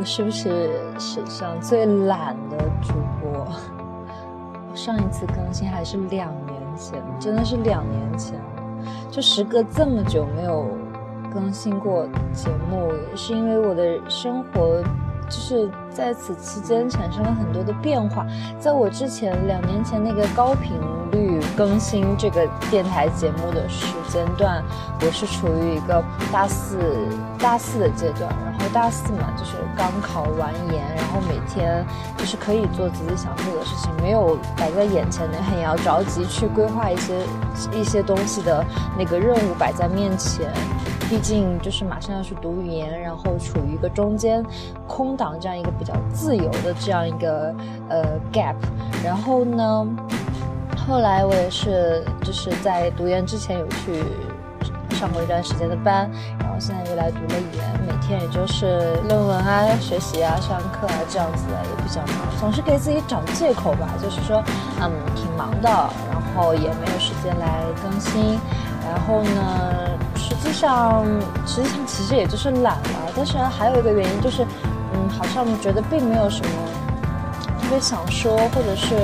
我是不是史上最懒的主播？上一次更新还是两年前，真的是两年前，就时隔这么久没有更新过节目，是因为我的生活。就是在此期间产生了很多的变化，在我之前两年前那个高频更新这个电台节目的时间段，我是处于一个大四大四的阶段，然后大四嘛就是刚考完研，然后每天就是可以做自己想做的事情，没有摆在眼前的很要着急去规划一些一些东西的那个任务摆在面前。毕竟就是马上要去读语言，然后处于一个中间空档这样一个比较自由的这样一个呃 gap。然后呢，后来我也是就是在读研之前有去上过一段时间的班，然后现在又来读了语言，每天也就是论文啊、学习啊、上课啊这样子的，也比较忙，总是给自己找借口吧，就是说嗯挺忙的，然后也没有时间来更新。然后呢，实际上，实际上其实也就是懒了。但是还有一个原因就是，嗯，好像觉得并没有什么特别想说，或者是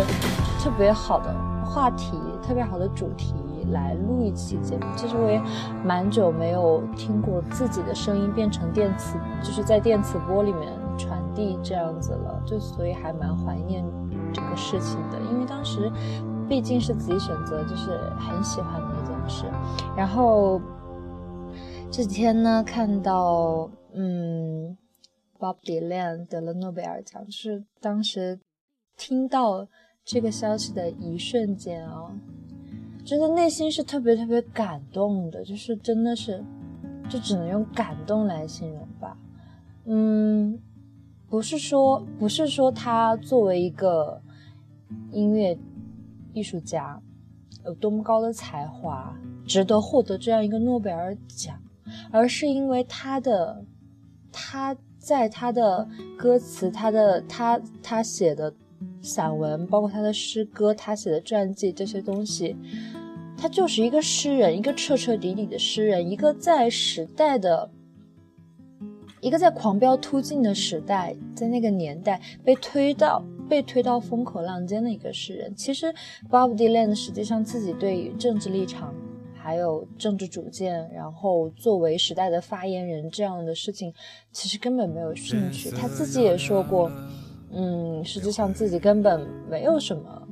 特别好的话题、特别好的主题来录一期节目。其实我也蛮久没有听过自己的声音变成电磁，就是在电磁波里面传递这样子了。就所以还蛮怀念这个事情的，因为当时毕竟是自己选择，就是很喜欢的。一件事，然后这几天呢，看到嗯，Bob Dylan 得了诺贝尔奖，就是当时听到这个消息的一瞬间啊，真的内心是特别特别感动的，就是真的是，就只能用感动来形容吧。嗯，不是说不是说他作为一个音乐艺术家。有多么高的才华，值得获得这样一个诺贝尔奖，而是因为他的，他在他的歌词，他的他他写的散文，包括他的诗歌，他写的传记这些东西，他就是一个诗人，一个彻彻底底的诗人，一个在时代的，一个在狂飙突进的时代，在那个年代被推到。被推到风口浪尖的一个诗人，其实 Bob Dylan 实际上自己对于政治立场，还有政治主见，然后作为时代的发言人这样的事情，其实根本没有兴趣。他自己也说过，嗯，实际上自己根本没有什么，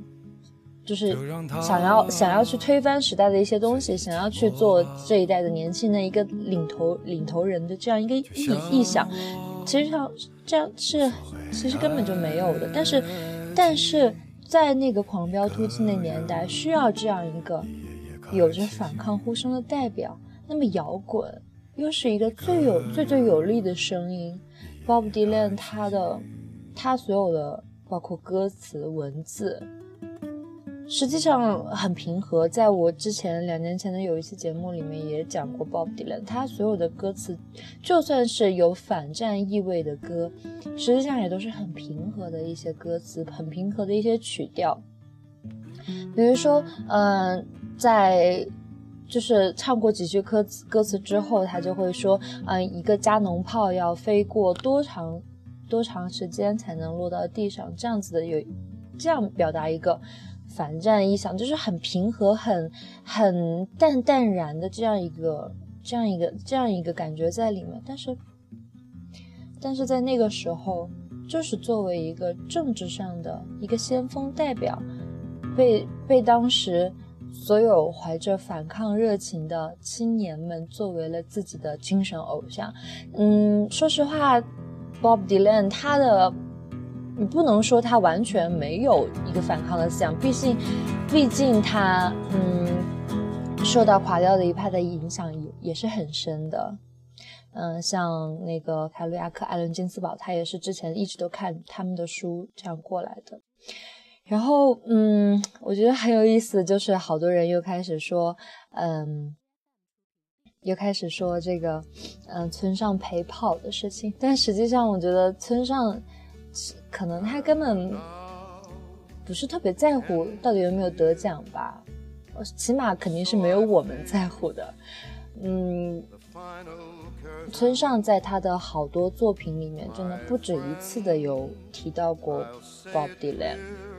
就是想要想要去推翻时代的一些东西，想要去做这一代的年轻的一个领头领头人的这样一个意意向。其实上这样是，其实根本就没有的。但是，但是在那个狂飙突进的年代，需要这样一个有着反抗呼声的代表。那么摇滚又是一个最有最最有力的声音。Bob Dylan 他的他所有的包括歌词文字。实际上很平和，在我之前两年前的有一期节目里面也讲过，Bob Dylan 他所有的歌词，就算是有反战意味的歌，实际上也都是很平和的一些歌词，很平和的一些曲调。比如说，嗯，在就是唱过几句歌词歌词之后，他就会说，嗯，一个加农炮要飞过多长多长时间才能落到地上，这样子的有这样表达一个。反战意向就是很平和、很很淡淡然的这样一个、这样一个、这样一个感觉在里面。但是，但是在那个时候，就是作为一个政治上的一个先锋代表，被被当时所有怀着反抗热情的青年们作为了自己的精神偶像。嗯，说实话，Bob Dylan 他的。你不能说他完全没有一个反抗的思想，毕竟，毕竟他嗯受到垮掉的一派的影响也也是很深的，嗯，像那个凯鲁亚克、艾伦金斯堡，他也是之前一直都看他们的书这样过来的。然后嗯，我觉得很有意思，就是好多人又开始说，嗯，又开始说这个嗯村上陪跑的事情，但实际上我觉得村上。可能他根本不是特别在乎到底有没有得奖吧，起码肯定是没有我们在乎的。嗯，村上在他的好多作品里面，真的不止一次的有提到过 Bob Dylan。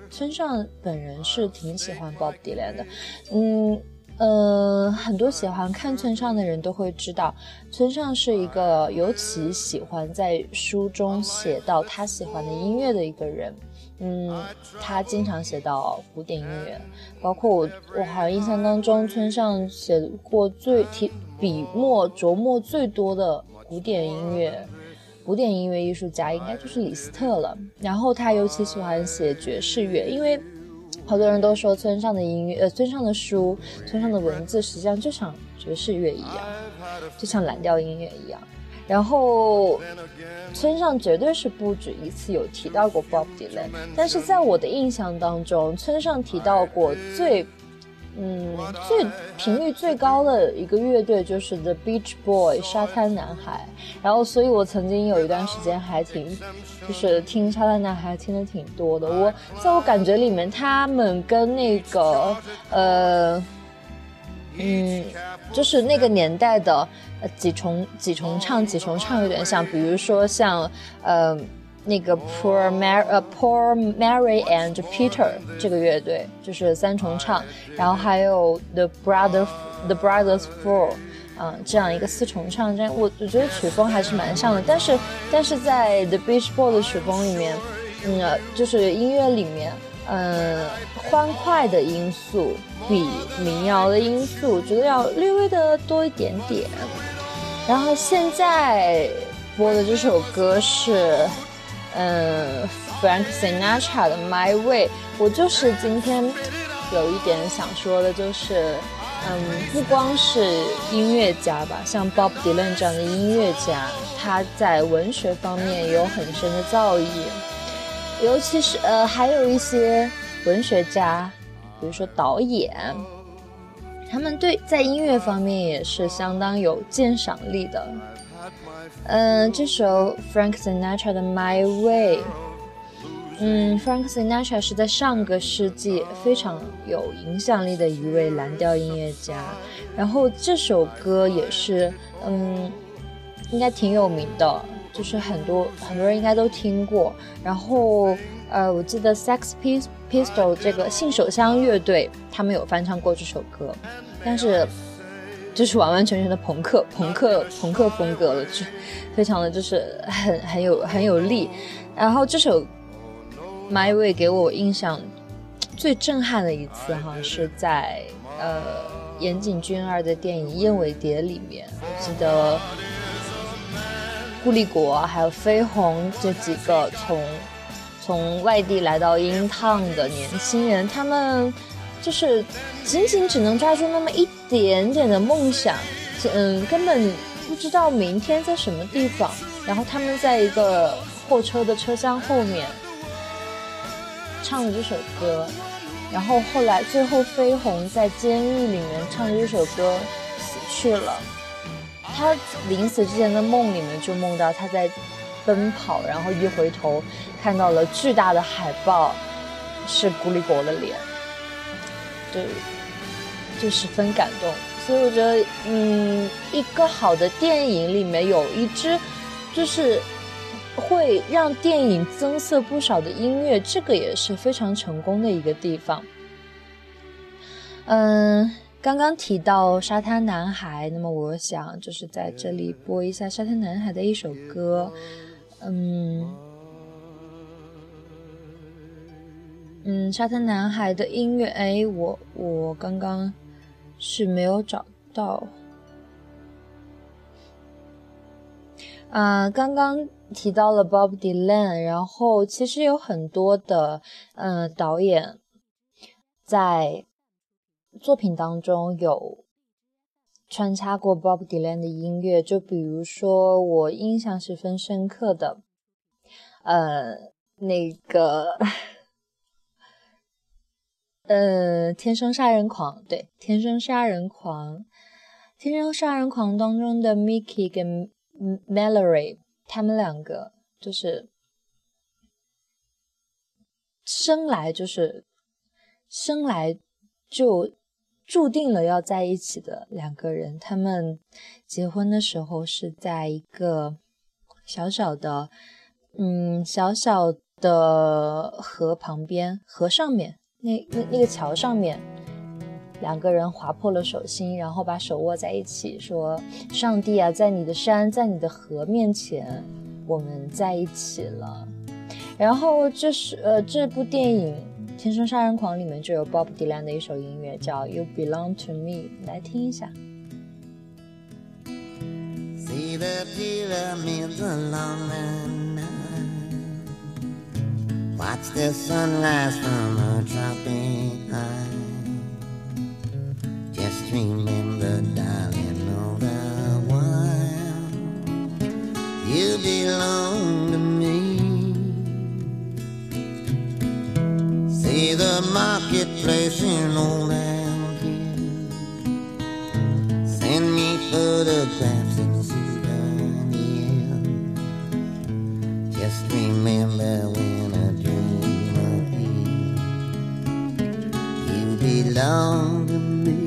村上本人是挺喜欢 Bob Dylan 的，嗯。呃，很多喜欢看村上的人都会知道，村上是一个尤其喜欢在书中写到他喜欢的音乐的一个人。嗯，他经常写到古典音乐，包括我，我好像印象当中，村上写过最提笔墨琢磨最多的古典音乐，古典音乐艺术家应该就是李斯特了。然后他尤其喜欢写爵士乐，因为。好多人都说村上的音乐，呃，村上的书，村上的文字，实际上就像爵士乐一样，就像蓝调音乐一样。然后，村上绝对是不止一次有提到过 Bob Dylan，但是在我的印象当中，村上提到过最。嗯，最频率最高的一个乐队就是 The Beach Boy 沙滩男孩，然后，所以我曾经有一段时间还挺，就是听沙滩男孩听的挺多的。我在我感觉里面，他们跟那个呃，嗯，就是那个年代的几重几重唱几重唱有点像，比如说像呃。那个 Poor Mary 呃 Poor Mary and Peter 这个乐队就是三重唱，然后还有 The Brother The Brothers Four，嗯，这样一个四重唱，这样我我觉得曲风还是蛮像的。但是但是在 The Beach Boys 的曲风里面，嗯，就是音乐里面，嗯，欢快的因素比民谣的因素，觉得要略微的多一点点。然后现在播的这首歌是。嗯，Frank Sinatra 的 My Way，我就是今天有一点想说的，就是，嗯，不光是音乐家吧，像 Bob Dylan 这样的音乐家，他在文学方面也有很深的造诣，尤其是呃，还有一些文学家，比如说导演，他们对在音乐方面也是相当有鉴赏力的。嗯，这首 Frank Sinatra 的 My Way，嗯，Frank Sinatra 是在上个世纪非常有影响力的一位蓝调音乐家，然后这首歌也是，嗯，应该挺有名的，就是很多很多人应该都听过。然后，呃，我记得 Sex Pistol 这个性手枪乐队他们有翻唱过这首歌，但是。就是完完全全的朋克、朋克、朋克风格了，就非常的就是很很有很有力。然后这首《My Way》给我印象最震撼的一次哈，是在呃岩井俊二的电影《燕尾蝶》里面，记得顾立国还有飞鸿这几个从从外地来到英烫的年轻人，他们。就是仅仅只能抓住那么一点点的梦想，嗯，根本不知道明天在什么地方。然后他们在一个货车的车厢后面唱了这首歌，然后后来最后飞鸿在监狱里面唱着这首歌死去了。他临死之前的梦里面就梦到他在奔跑，然后一回头看到了巨大的海报，是古力国的脸。对就十分感动，所以我觉得，嗯，一个好的电影里面有一支，就是会让电影增色不少的音乐，这个也是非常成功的一个地方。嗯，刚刚提到沙滩男孩，那么我想就是在这里播一下沙滩男孩的一首歌，嗯。嗯，沙滩男孩的音乐，哎，我我刚刚是没有找到。啊，刚刚提到了 Bob Dylan，然后其实有很多的嗯导演在作品当中有穿插过 Bob Dylan 的音乐，就比如说我印象十分深刻的，呃，那个。呃，天生杀人狂，对，天生杀人狂，天生杀人狂当中的 Mickey 跟 Mallory，他们两个就是生来就是生来就注定了要在一起的两个人，他们结婚的时候是在一个小小的，嗯，小小的河旁边，河上面，那那那个桥上面，两个人划破了手心，然后把手握在一起，说：“上帝啊，在你的山，在你的河面前，我们在一起了。”然后这是呃，这部电影。《天生杀人狂》里面就有 Bob Dylan 的一首音乐叫《You Belong to Me》，来听一下。See the pyramids along and Watch the sunrise from a tropic high. Just remember, darling, all the while you belong to me. See the marketplace in old. Send me photographs belong to me.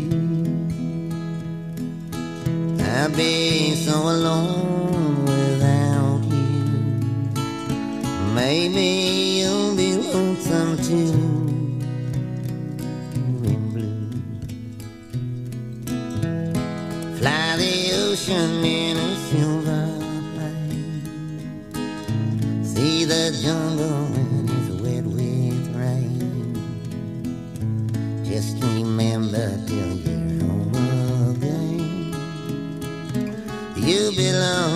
I'd be so alone without you. Maybe you'll be lonesome too. In blue. Fly the ocean You belong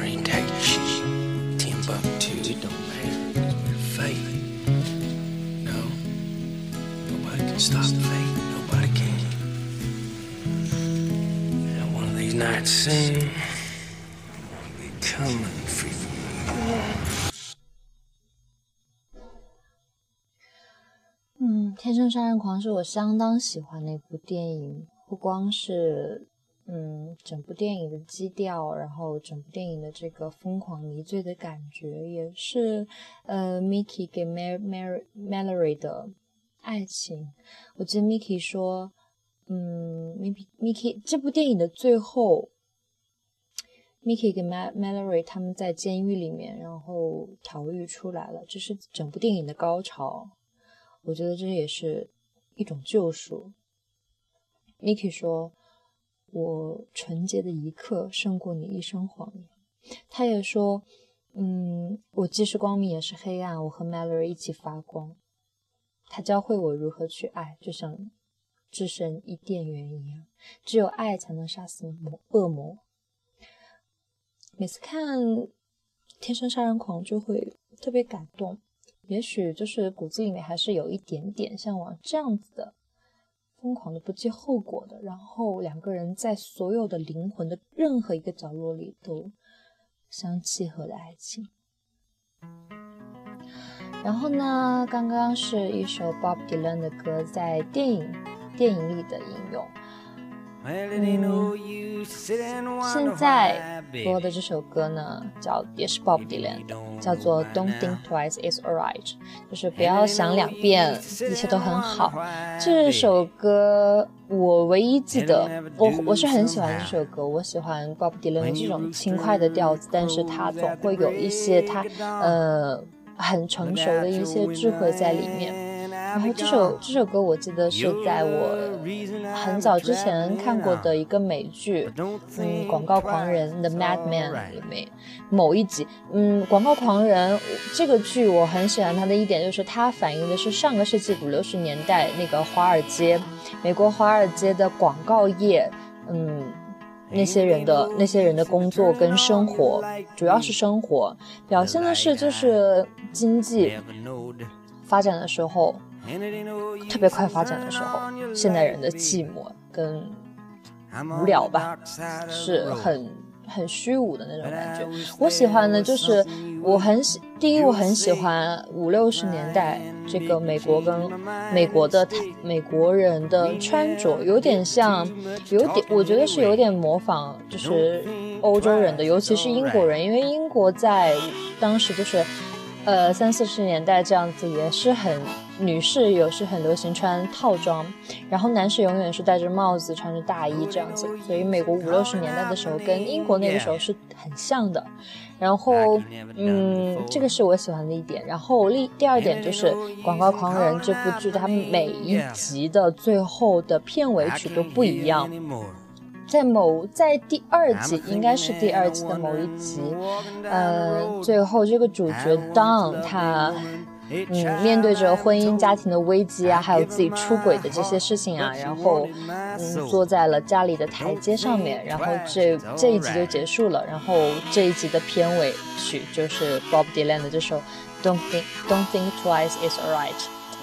matter where he take you. Timbuktu, it don't matter. It's with fate. No. Nobody can stop fate. Nobody can. And one of these nights soon, I'll be coming for you. 嗯，《天生杀人狂》是我相当喜欢的一部电影，不光是 嗯整部电影的基调，然后整部电影的这个疯狂迷醉的感觉，也是呃 Mickey 给 Mary Mary Mallory 的爱情。我记得 Mickey 说，嗯，Mickey Mickey 这部电影的最后，Mickey 跟 Ma Mallory 他们在监狱里面，然后逃狱出来了，这是整部电影的高潮。我觉得这也是一种救赎。Mickey 说：“我纯洁的一刻胜过你一生谎言。”他也说：“嗯，我既是光明也是黑暗，我和 Mallory 一起发光。他教会我如何去爱，就像置身伊甸园一样。只有爱才能杀死魔恶魔。”每次看《天生杀人狂》就会特别感动。也许就是骨子里面还是有一点点向往这样子的疯狂的不计后果的，然后两个人在所有的灵魂的任何一个角落里都相契合的爱情。然后呢，刚刚是一首 Bob Dylan 的歌在电影电影里的应用。嗯，现在播的这首歌呢，叫也是 Bob Dylan 的，叫做 Don't Think Twice Is Alright，就是不要想两遍，一切都很好。这首歌我唯一记得，我我是很喜欢这首歌，我喜欢 Bob Dylan 的这种轻快的调子，但是他总会有一些他呃很成熟的一些智慧在里面。然后这首这首歌我记得是在我很早之前看过的一个美剧，嗯，《广告狂人》The Madman 里面某一集，嗯，《广告狂人》这个剧我很喜欢它的一点就是它反映的是上个世纪五六十年代那个华尔街，美国华尔街的广告业，嗯，那些人的那些人的工作跟生活，主要是生活，表现的是就是经济发展的时候。特别快发展的时候，现代人的寂寞跟无聊吧，是很很虚无的那种感觉。我喜欢的就是我很喜，第一我很喜欢五六十年代这个美国跟美国的美国人的穿着，有点像，有点我觉得是有点模仿，就是欧洲人的，尤其是英国人，因为英国在当时就是。呃，三四十年代这样子也是很，女士有时很流行穿套装，然后男士永远是戴着帽子，穿着大衣这样子。所以美国五六十年代的时候跟英国那个时候是很像的。然后，嗯，这个是我喜欢的一点。然后另第二点就是《广告狂人》这部剧，它每一集的最后的片尾曲都不一样。在某在第二集，应该是第二集的某一集，呃，最后这个主角 Don 他，嗯，面对着婚姻家庭的危机啊，还有自己出轨的这些事情啊，然后，嗯，坐在了家里的台阶上面，然后这这一集就结束了，然后这一集的片尾曲就是 Bob Dylan 的这首 Don't Think Don't Think Twice Is Alright，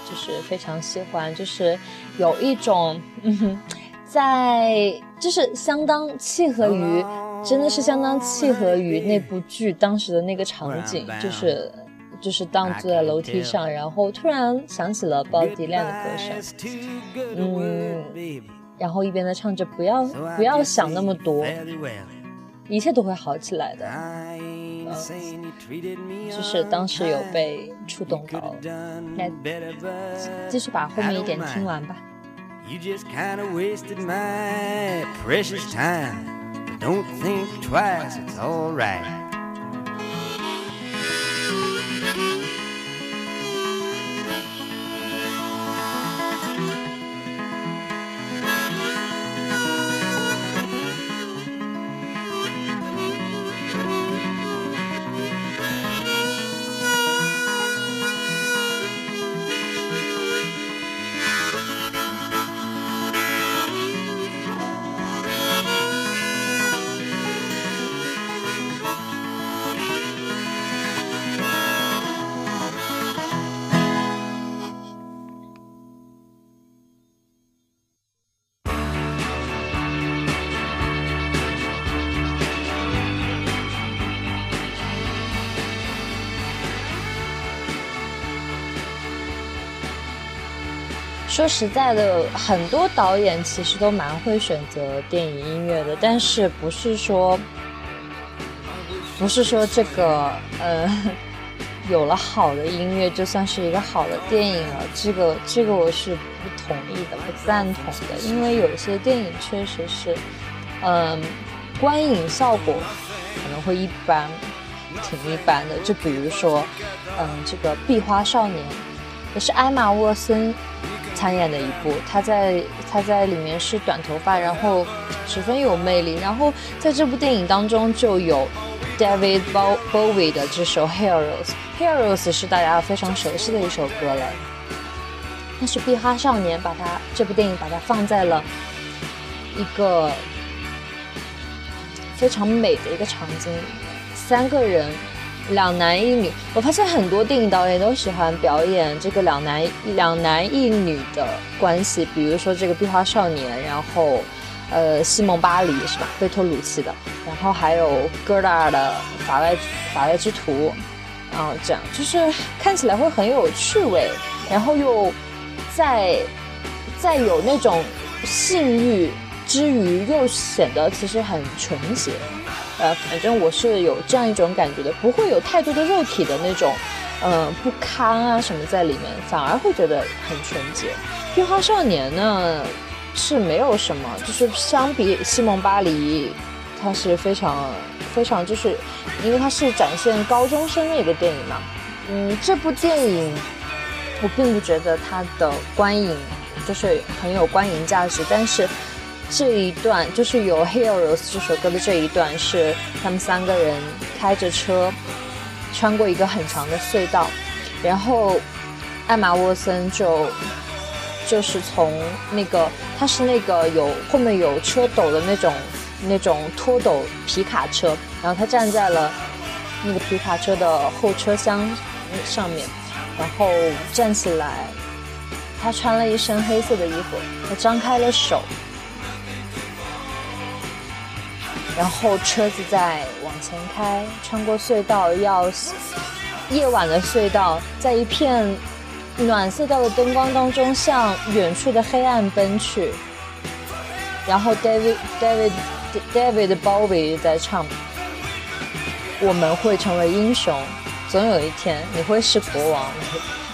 就是非常喜欢，就是有一种，嗯哼。在就是相当契合于，真的是相当契合于那部剧当时的那个场景，就是就是当坐在楼梯上，然后突然想起了鲍迪亮的歌声，嗯，然后一边在唱着不要不要想那么多，一切都会好起来的，嗯，就是当时有被触动到，来继续把后面一点听完吧。You just kinda wasted my precious time. But don't think twice, it's alright. 说实在的，很多导演其实都蛮会选择电影音乐的，但是不是说，不是说这个呃，有了好的音乐就算是一个好的电影了，这个这个我是不同意的，不赞同的，因为有些电影确实是，嗯，观影效果可能会一般，挺一般的，就比如说，嗯，这个《壁花少年》，是艾玛沃森。参演的一部，他在他在里面是短头发，然后十分有魅力。然后在这部电影当中就有 David Bowie 的这首 Heroes，Heroes 是大家非常熟悉的一首歌了。但是《碧哈少年》把它这部电影把它放在了一个非常美的一个场景，三个人。两男一女，我发现很多电影导演都喜欢表演这个两男两男一女的关系，比如说这个《壁花少年》，然后，呃，《西蒙巴黎》是吧？贝托鲁奇的，然后还有戈达尔的《法外法外之徒》，然后这样就是看起来会很有趣味，然后又在在有那种性欲。之余又显得其实很纯洁。呃，反正我是有这样一种感觉的，不会有太多的肉体的那种，呃，不堪啊什么在里面，反而会觉得很纯洁。樱花少年呢是没有什么，就是相比西蒙巴黎，它是非常非常，就是因为它是展现高中生的一个电影嘛。嗯，这部电影我并不觉得它的观影就是很有观影价值，但是。这一段就是有《Heroes》这首歌的这一段，是他们三个人开着车穿过一个很长的隧道，然后艾玛沃森就就是从那个他是那个有后面有车斗的那种那种拖斗皮卡车，然后他站在了那个皮卡车的后车厢上面，然后站起来，他穿了一身黑色的衣服，他张开了手。然后车子在往前开，穿过隧道，要夜晚的隧道，在一片暖色调的灯光当中，向远处的黑暗奔去。然后 David David David Bowie 在唱：“我们会成为英雄，总有一天你会是国王，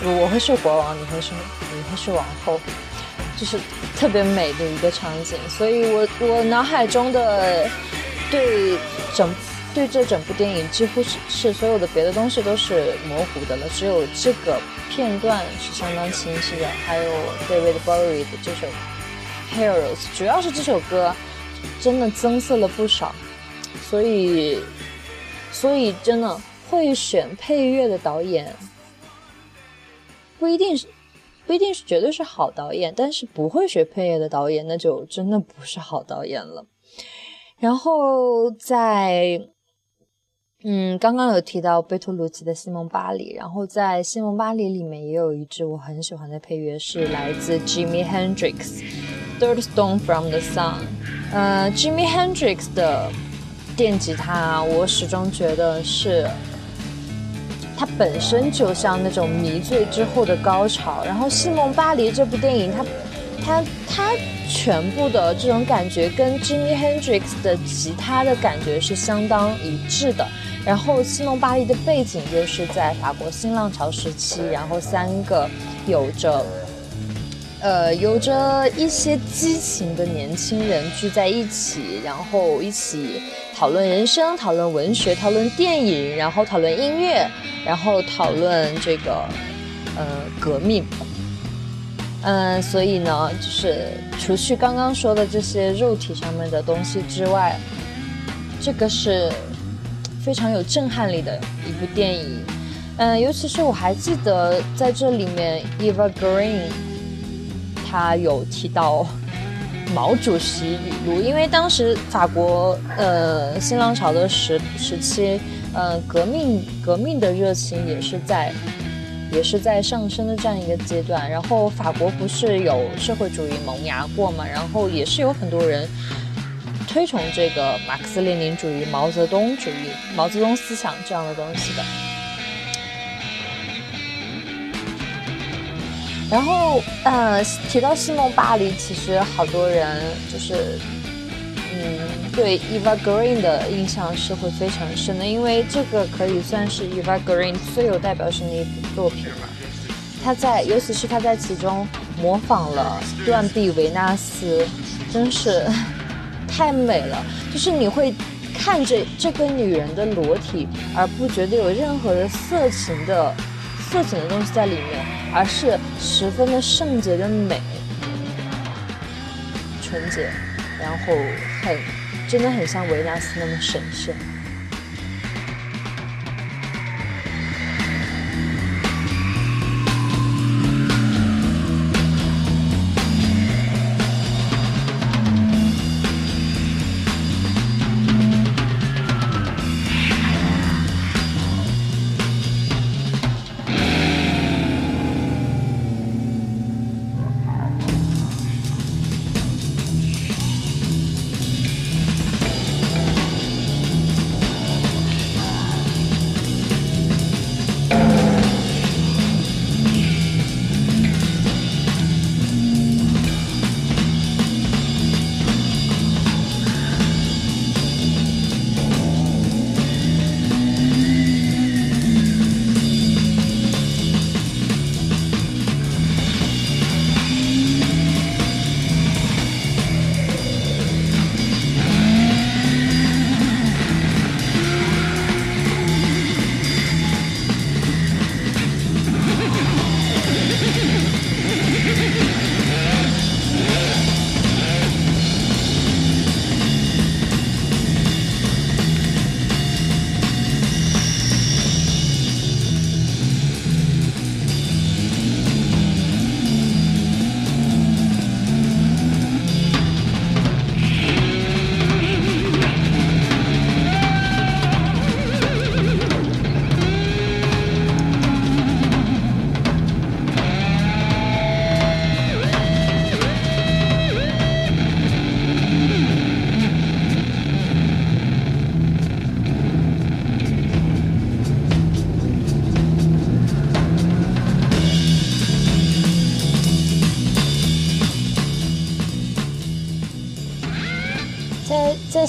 我会是国王，你会是你会是王后。”就是特别美的一个场景，所以我我脑海中的。对整对这整部电影几乎是是所有的别的东西都是模糊的了，只有这个片段是相当清晰的。还有 David Bowie 的这首 Heroes，主要是这首歌真的增色了不少。所以，所以真的会选配乐的导演不一定是不一定是绝对是好导演，但是不会学配乐的导演那就真的不是好导演了。然后在，嗯，刚刚有提到贝托鲁奇的《西蒙巴黎》，然后在《西蒙巴黎》里面也有一支我很喜欢的配乐，是来自 Jimmy Hendrix，《Third Stone from the Sun》。呃，Jimmy Hendrix 的电吉他，我始终觉得是，它本身就像那种迷醉之后的高潮。然后《西蒙巴黎》这部电影，它。他他全部的这种感觉跟 Jimmy Hendrix 的吉他的感觉是相当一致的。然后西蒙巴黎的背景就是在法国新浪潮时期，然后三个有着呃有着一些激情的年轻人聚在一起，然后一起讨论人生、讨论文学、讨论电影，然后讨论音乐，然后讨论这个呃革命。嗯，所以呢，就是除去刚刚说的这些肉体上面的东西之外，这个是非常有震撼力的一部电影。嗯，尤其是我还记得在这里面，Eva Green，他有提到 毛主席语录，因为当时法国呃新浪潮的时时期，呃革命革命的热情也是在。也是在上升的这样一个阶段，然后法国不是有社会主义萌芽过嘛，然后也是有很多人推崇这个马克思列宁主义、毛泽东主义、毛泽东思想这样的东西的。然后，呃，提到西蒙巴黎，其实好多人就是。嗯，对 Eva Green 的印象是会非常深的，因为这个可以算是 Eva Green 最有代表性的一部作品了。他在，尤其是他在其中模仿了断臂维纳斯，真是太美了。就是你会看着这个女人的裸体，而不觉得有任何的色情的色情的东西在里面，而是十分的圣洁的美，纯洁。然后很，真的很像维纳斯那么神圣。《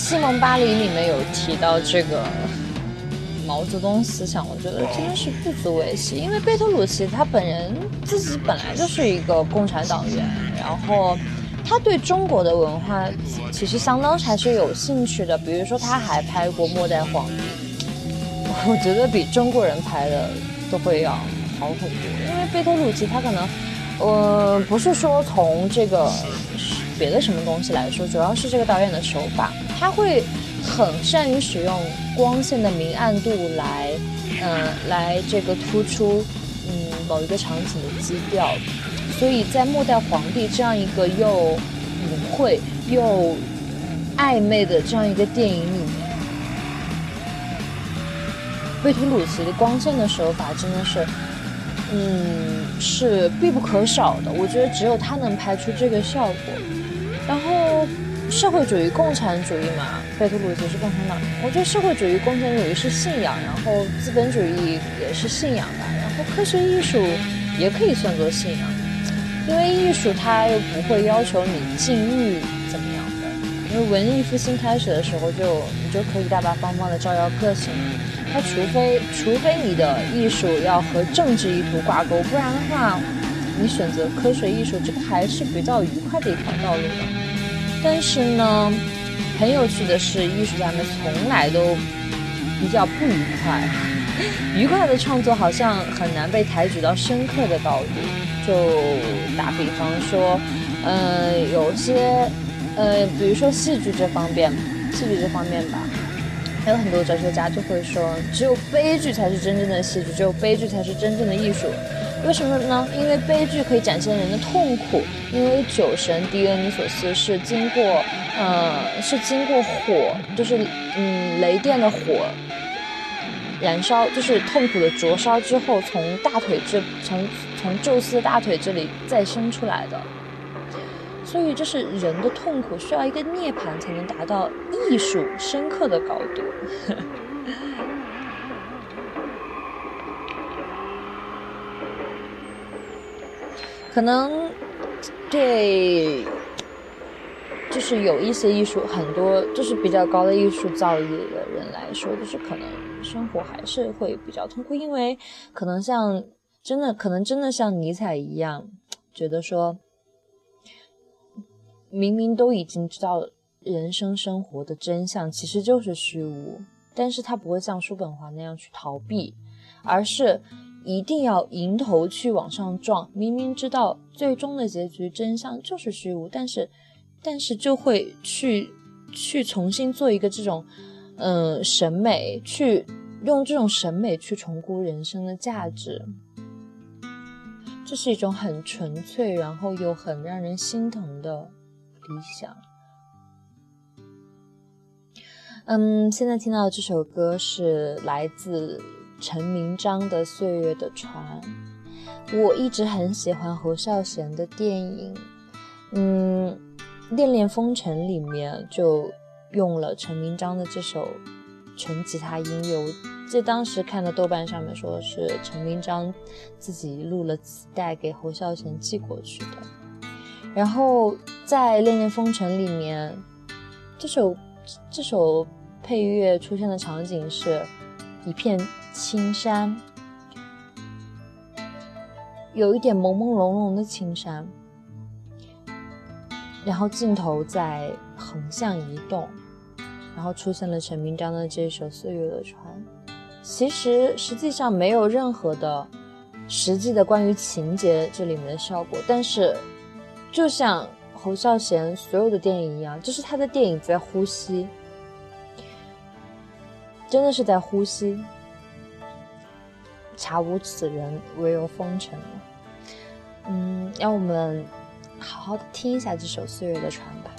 西蒙巴黎》里面有提到这个毛泽东思想，我觉得真的是不足为奇。因为贝托鲁奇他本人自己本来就是一个共产党员，然后他对中国的文化其实相当还是有兴趣的。比如说，他还拍过《末代皇帝》，我觉得比中国人拍的都会要好很多。因为贝托鲁奇他可能，呃，不是说从这个。别的什么东西来说，主要是这个导演的手法，他会很善于使用光线的明暗度来，嗯，来这个突出，嗯，某一个场景的基调。所以在《末代皇帝》这样一个又隐晦又暧昧的这样一个电影里面，贝托鲁奇的光线的手法真的是，嗯，是必不可少的。我觉得只有他能拍出这个效果。然后，社会主义、共产主义嘛，贝托鲁奇是共产党。我觉得社会主义、共产主义是信仰，然后资本主义也是信仰吧，然后科学艺术也可以算作信仰，因为艺术它又不会要求你禁欲怎么样的。因为文艺复兴开始的时候，就你就可以大大方方的招摇个性，它除非除非你的艺术要和政治意图挂钩，不然的话。你选择科学艺术，这个还是比较愉快的一条道路的。但是呢，很有趣的是，艺术家们从来都比较不愉快。愉快的创作好像很难被抬举到深刻的道路。就打比方说，呃，有些，呃，比如说戏剧这方面，戏剧这方面吧，还有很多哲学家就会说，只有悲剧才是真正的戏剧，只有悲剧才是真正的艺术。为什么呢？因为悲剧可以展现人的痛苦。因为酒神狄俄尼索斯是经过，呃，是经过火，就是嗯雷电的火燃烧，就是痛苦的灼烧之后，从大腿这，从从宙斯的大腿这里再生出来的。所以，就是人的痛苦需要一个涅槃才能达到艺术深刻的高度。可能对，就是有一些艺术，很多就是比较高的艺术造诣的人来说，就是可能生活还是会比较痛苦，因为可能像真的，可能真的像尼采一样，觉得说，明明都已经知道人生生活的真相其实就是虚无，但是他不会像叔本华那样去逃避，而是。一定要迎头去往上撞，明明知道最终的结局真相就是虚无，但是，但是就会去去重新做一个这种，嗯，审美，去用这种审美去重估人生的价值，这是一种很纯粹，然后又很让人心疼的理想。嗯，现在听到的这首歌是来自。陈明章的《岁月的船》，我一直很喜欢侯孝贤的电影，嗯，《恋恋风尘》里面就用了陈明章的这首纯吉他音乐。我记得当时看的豆瓣上面说是陈明章自己录了磁带给侯孝贤寄过去的。然后在《恋恋风尘》里面，这首这首配乐出现的场景是一片。青山，有一点朦朦胧胧的青山，然后镜头在横向移动，然后出现了陈明章的这首《岁月的船》。其实实际上没有任何的实际的关于情节这里面的效果，但是就像侯孝贤所有的电影一样，就是他的电影在呼吸，真的是在呼吸。查无此人，唯有风尘。嗯，让我们好好的听一下这首《岁月的船》吧。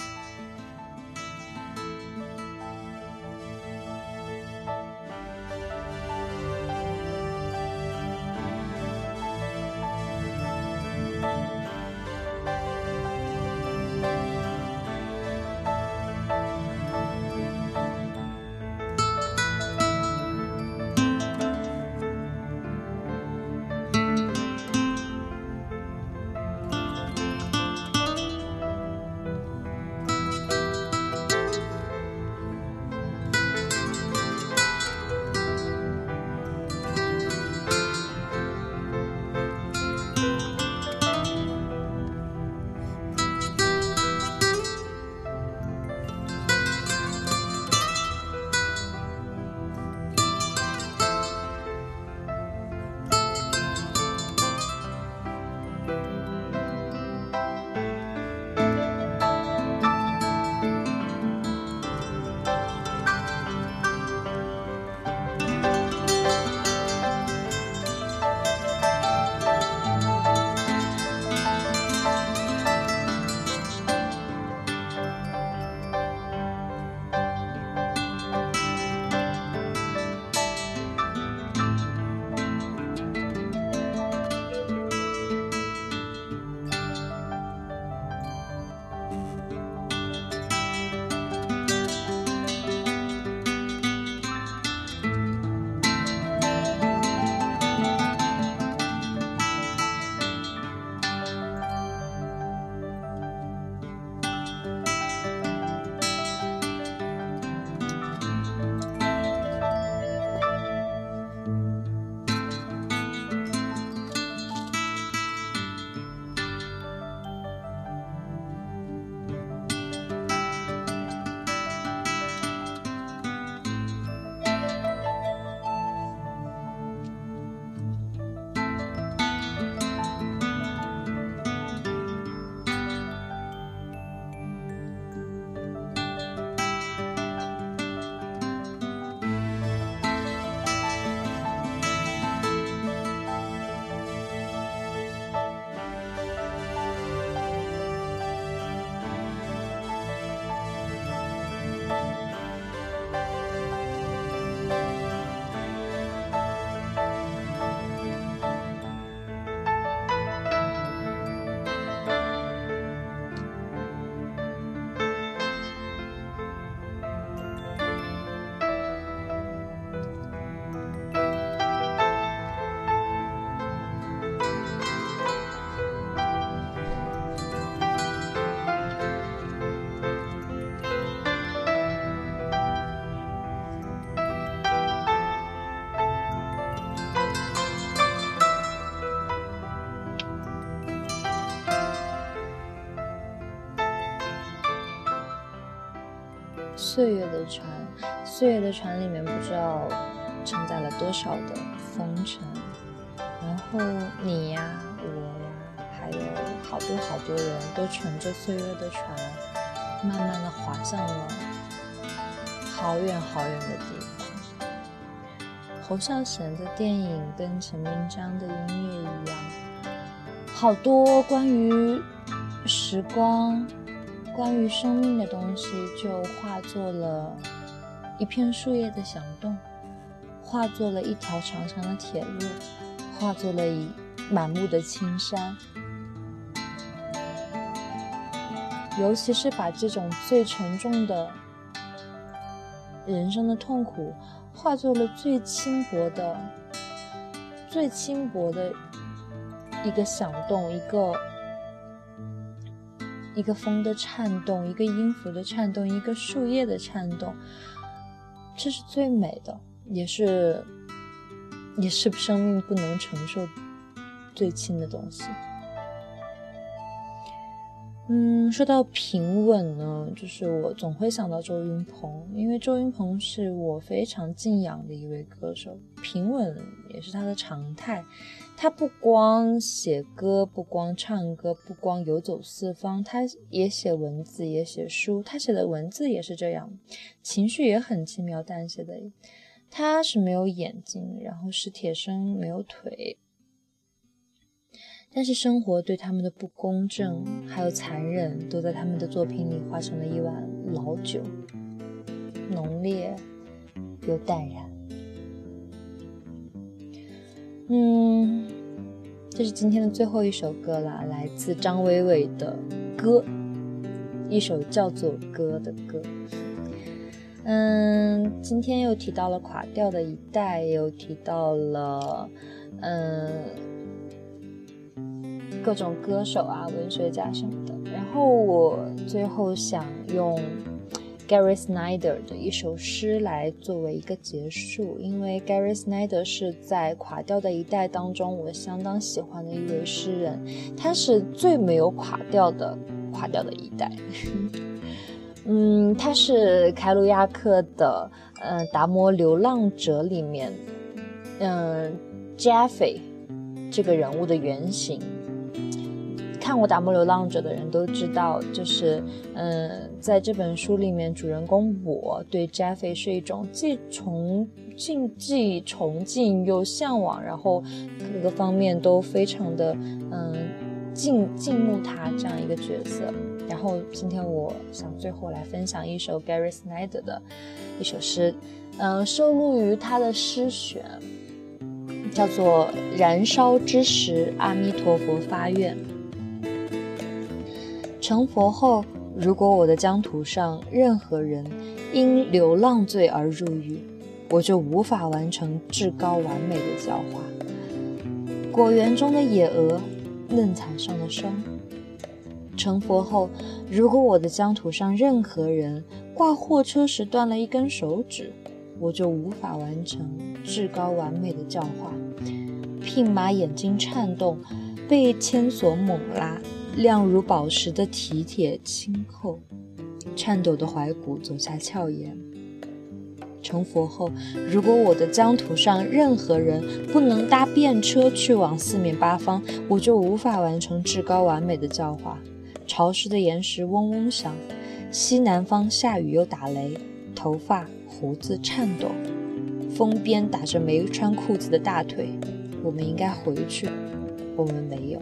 岁月的船，岁月的船里面不知道承载了多少的风尘，然后你呀，我呀，还有好多好多人都乘着岁月的船，慢慢的滑向了好远好远的地方。侯孝贤的电影跟陈明章的音乐一样，好多关于时光。关于生命的东西，就化作了一片树叶的响动，化作了一条长长的铁路，化作了一满目的青山。尤其是把这种最沉重的人生的痛苦，化作了最轻薄的、最轻薄的一个响动，一个。一个风的颤动，一个音符的颤动，一个树叶的颤动，这是最美的，也是，也是生命不能承受最轻的东西。嗯，说到平稳呢，就是我总会想到周云鹏，因为周云鹏是我非常敬仰的一位歌手，平稳也是他的常态。他不光写歌，不光唱歌，不光游走四方，他也写文字，也写书。他写的文字也是这样，情绪也很轻描淡写的。他是没有眼睛，然后是铁生没有腿。但是生活对他们的不公正还有残忍，都在他们的作品里化成了一碗老酒，浓烈又淡然。嗯，这是今天的最后一首歌了，来自张伟伟的歌，一首叫做《歌》的歌。嗯，今天又提到了垮掉的一代，又提到了嗯。各种歌手啊，文学家什么的。然后我最后想用 Gary Snyder 的一首诗来作为一个结束，因为 Gary Snyder 是在垮掉的一代当中我相当喜欢的一位诗人，他是最没有垮掉的垮掉的一代。嗯，他是凯鲁亚克的呃《达摩流浪者》里面，嗯，Jeffy 这个人物的原型。看过《达摩流浪者》的人都知道，就是，嗯，在这本书里面，主人公我对 Jeffy 是一种既崇敬、既崇敬又向往，然后各个方面都非常的，嗯，敬敬慕他这样一个角色。然后今天我想最后来分享一首 Gary Snyder 的一首诗，嗯，收录于他的诗选，叫做《燃烧之时，阿弥陀佛发愿》。成佛后，如果我的疆土上任何人因流浪罪而入狱，我就无法完成至高完美的教化。果园中的野鹅，嫩草上的霜。成佛后，如果我的疆土上任何人挂货车时断了一根手指，我就无法完成至高完美的教化。牝马眼睛颤动，被牵索猛拉。亮如宝石的蹄铁轻扣，颤抖的怀骨走下峭岩。成佛后，如果我的疆土上任何人不能搭便车去往四面八方，我就无法完成至高完美的教化。潮湿的岩石嗡嗡响，西南方下雨又打雷，头发胡子颤抖，风鞭打着没穿裤子的大腿。我们应该回去，我们没有。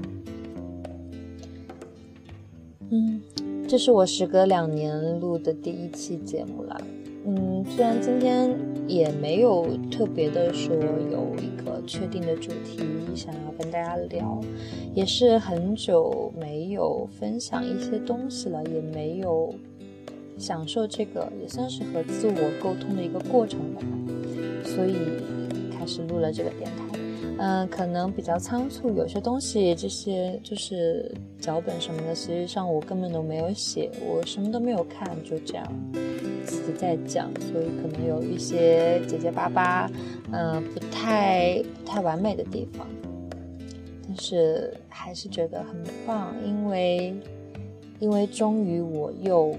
嗯，这是我时隔两年录的第一期节目了。嗯，虽然今天也没有特别的说有一个确定的主题想要跟大家聊，也是很久没有分享一些东西了，也没有享受这个也算是和自我沟通的一个过程吧，所以开始录了这个电台。嗯，可能比较仓促，有些东西这些就是脚本什么的，实际上我根本都没有写，我什么都没有看，就这样自己在讲，所以可能有一些结结巴巴，嗯，不太不太完美的地方，但是还是觉得很棒，因为因为终于我又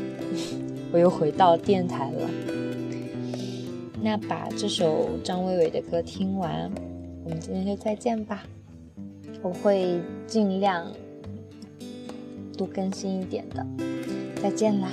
我又回到电台了。那把这首张伟伟的歌听完，我们今天就再见吧。我会尽量多更新一点的。再见啦。